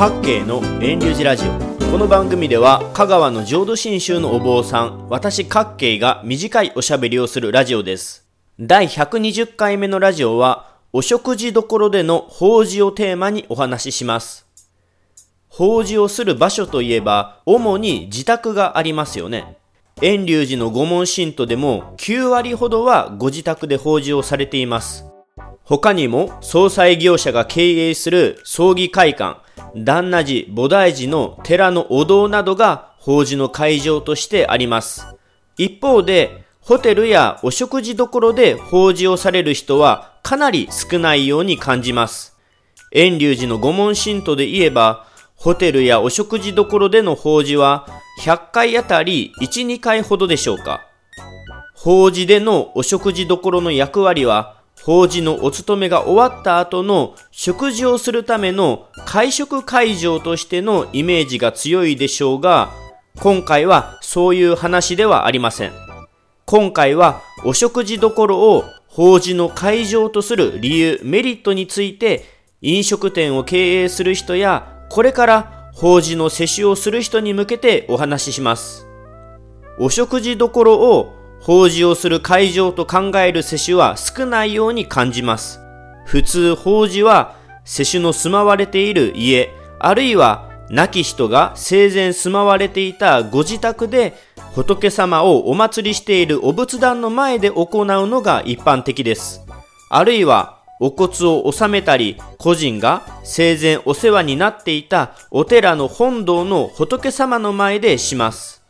各系の遠流寺ラジオ。この番組では香川の浄土真宗のお坊さん私各系が短いおしゃべりをするラジオです。第120回目のラジオはお食事どころでの法事をテーマにお話しします。法事をする場所といえば主に自宅がありますよね。遠隆寺の御門信徒でも9割ほどはご自宅で法事をされています。他にも総裁業者が経営する葬儀会館、旦那寺、菩提寺の寺のお堂などが法事の会場としてあります。一方で、ホテルやお食事処で法事をされる人はかなり少ないように感じます。遠隆寺の御門信徒で言えば、ホテルやお食事処での法事は100回あたり1、2回ほどでしょうか。法事でのお食事処の役割は法事のお勤めが終わった後の食事をするための会食会場としてのイメージが強いでしょうが、今回はそういう話ではありません。今回はお食事どころを法事の会場とする理由、メリットについて飲食店を経営する人やこれから法事の接種をする人に向けてお話しします。お食事どころを法事をする会場と考える世種は少ないように感じます。普通法事は世種の住まわれている家、あるいは亡き人が生前住まわれていたご自宅で仏様をお祭りしているお仏壇の前で行うのが一般的です。あるいはお骨を納めたり、個人が生前お世話になっていたお寺の本堂の仏様の前でします。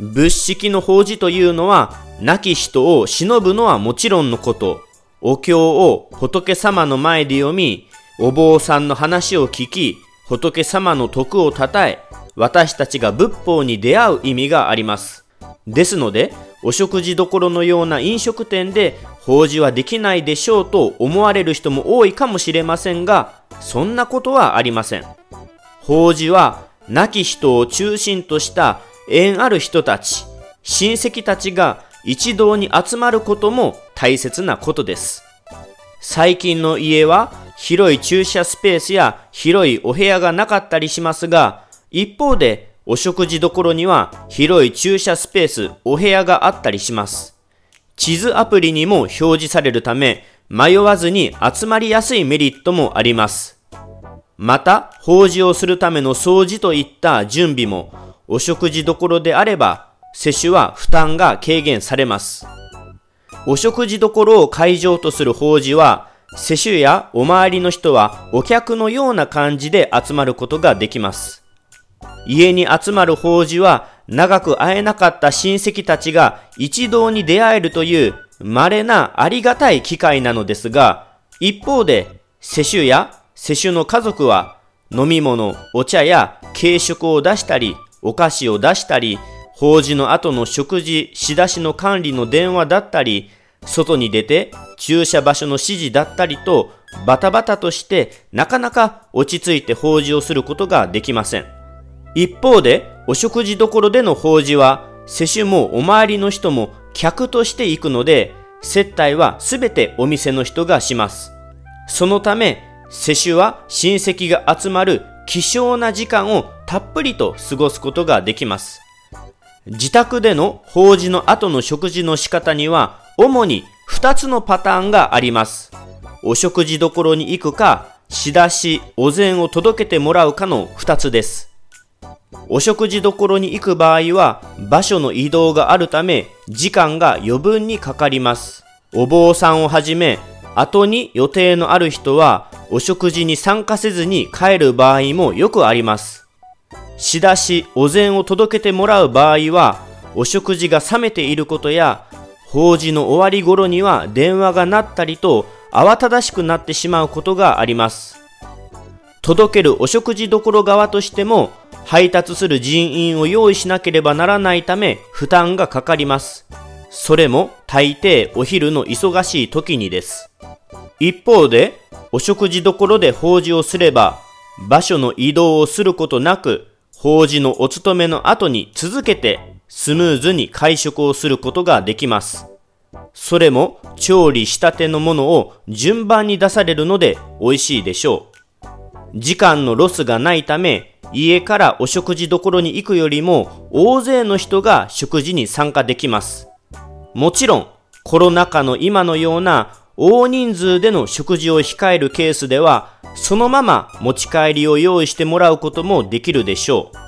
仏式の法事というのは亡き人を忍ぶのはもちろんのこと、お経を仏様の前で読み、お坊さんの話を聞き、仏様の徳を称え、私たちが仏法に出会う意味があります。ですので、お食事どころのような飲食店で法事はできないでしょうと思われる人も多いかもしれませんが、そんなことはありません。法事は亡き人を中心とした縁ある人たち、親戚たちが一堂に集まることも大切なことです。最近の家は広い駐車スペースや広いお部屋がなかったりしますが、一方でお食事処には広い駐車スペース、お部屋があったりします。地図アプリにも表示されるため、迷わずに集まりやすいメリットもあります。また、法事をするための掃除といった準備も、お食事処であれば、接種は負担が軽減されます。お食事処を会場とする法事は、世襲やお周りの人はお客のような感じで集まることができます。家に集まる法事は長く会えなかった親戚たちが一堂に出会えるという稀なありがたい機会なのですが、一方で世襲や世襲の家族は飲み物、お茶や軽食を出したり、お菓子を出したり、法事の後の食事、仕出しの管理の電話だったり、外に出て駐車場所の指示だったりと、バタバタとしてなかなか落ち着いて法事をすることができません。一方で、お食事処での法事は、世主もお周りの人も客として行くので、接待はすべてお店の人がします。そのため、世主は親戚が集まる希少な時間をたっぷりと過ごすことができます。自宅での法事の後の食事の仕方には、主に2つのパターンがあります。お食事処に行くか、仕出し、お膳を届けてもらうかの2つです。お食事処に行く場合は、場所の移動があるため、時間が余分にかかります。お坊さんをはじめ、後に予定のある人は、お食事に参加せずに帰る場合もよくあります。仕出し、お膳を届けてもらう場合は、お食事が冷めていることや、法事の終わり頃には電話が鳴ったりと、慌ただしくなってしまうことがあります。届けるお食事処側としても、配達する人員を用意しなければならないため、負担がかかります。それも大抵お昼の忙しい時にです。一方で、お食事処で法事をすれば、場所の移動をすることなく、法事のお勤めの後に続けてスムーズに会食をすることができます。それも調理したてのものを順番に出されるので美味しいでしょう。時間のロスがないため、家からお食事処に行くよりも大勢の人が食事に参加できます。もちろん、コロナ禍の今のような大人数での食事を控えるケースでは、そのまま持ち帰りを用意してもらうこともできるでしょう。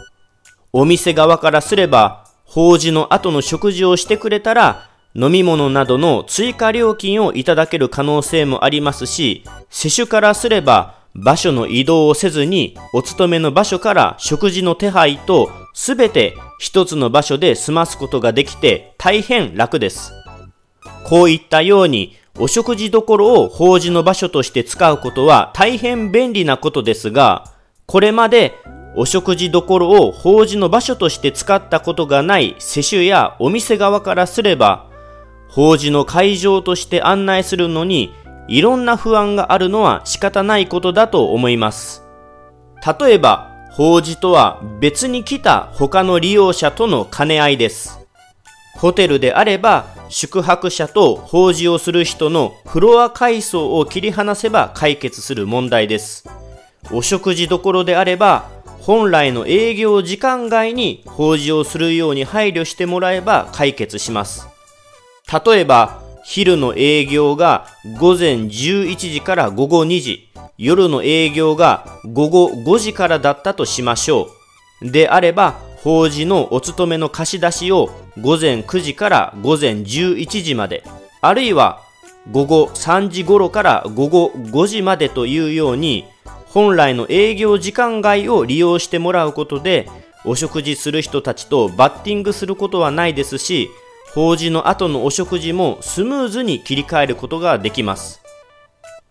お店側からすれば、法事の後の食事をしてくれたら、飲み物などの追加料金をいただける可能性もありますし、施主からすれば、場所の移動をせずに、お勤めの場所から食事の手配と、すべて一つの場所で済ますことができて大変楽です。こういったように、お食事どころを法事の場所として使うことは大変便利なことですが、これまでお食事どころを法事の場所として使ったことがない施主やお店側からすれば、法事の会場として案内するのにいろんな不安があるのは仕方ないことだと思います。例えば、法事とは別に来た他の利用者との兼ね合いです。ホテルであれば宿泊者と法事をする人のフロア階層を切り離せば解決する問題です。お食事どころであれば本来の営業時間外に法事をするように配慮してもらえば解決します。例えば昼の営業が午前11時から午後2時、夜の営業が午後5時からだったとしましょう。であれば法事のお勤めの貸し出しを午前9時から午前11時まで、あるいは午後3時頃から午後5時までというように、本来の営業時間外を利用してもらうことで、お食事する人たちとバッティングすることはないですし、法事の後のお食事もスムーズに切り替えることができます。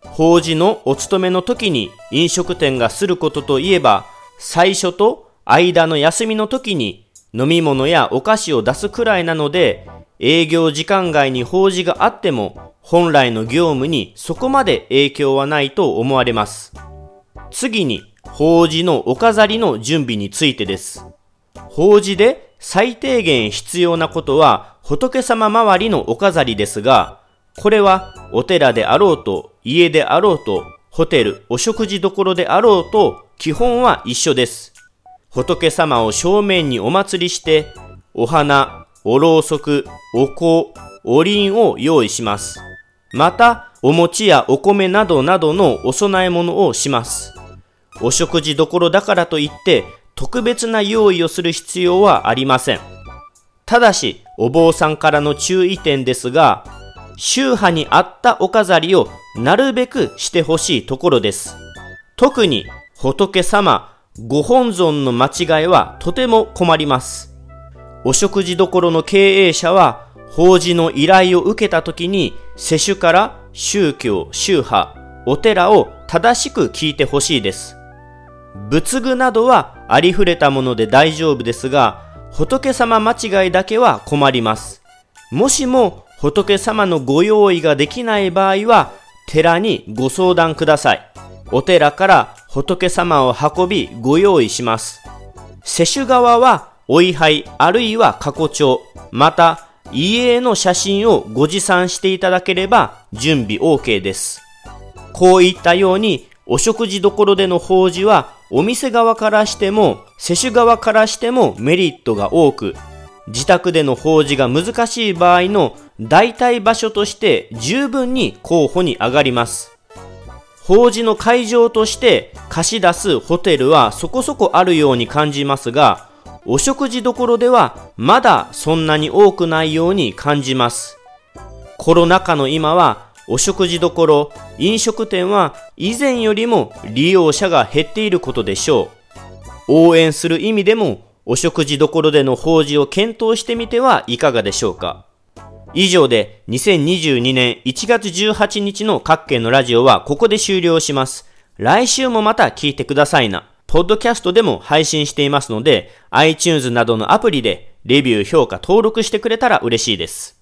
法事のお勤めの時に飲食店がすることといえば、最初と間の休みの時に飲み物やお菓子を出すくらいなので、営業時間外に法事があっても、本来の業務にそこまで影響はないと思われます。次に、法事のお飾りの準備についてです。法事で最低限必要なことは仏様周りのお飾りですが、これはお寺であろうと、家であろうと、ホテル、お食事処であろうと、基本は一緒です。仏様を正面にお祭りして、お花、おろうそく、お香、おりんを用意します。また、お餅やお米などなどのお供え物をします。お食事どころだからといって、特別な用意をする必要はありません。ただし、お坊さんからの注意点ですが、宗派に合ったお飾りをなるべくしてほしいところです。特に仏様、ご本尊の間違いはとても困ります。お食事処の経営者は、法事の依頼を受けた時に、世主から宗教、宗派、お寺を正しく聞いてほしいです。仏具などはありふれたもので大丈夫ですが、仏様間違いだけは困ります。もしも仏様のご用意ができない場合は、寺にご相談ください。お寺から仏様を運びご用意します。世主側はお位牌あるいは過去帳、また家への写真をご持参していただければ準備 OK です。こういったようにお食事処での法事はお店側からしても世主側からしてもメリットが多く自宅での法事が難しい場合の代替場所として十分に候補に上がります。法事の会場として貸し出すホテルはそこそこあるように感じますが、お食事処ではまだそんなに多くないように感じます。コロナ禍の今はお食事処、飲食店は以前よりも利用者が減っていることでしょう。応援する意味でもお食事処での法事を検討してみてはいかがでしょうか。以上で2022年1月18日の各県のラジオはここで終了します。来週もまた聞いてくださいな。ポッドキャストでも配信していますので、iTunes などのアプリでレビュー、評価、登録してくれたら嬉しいです。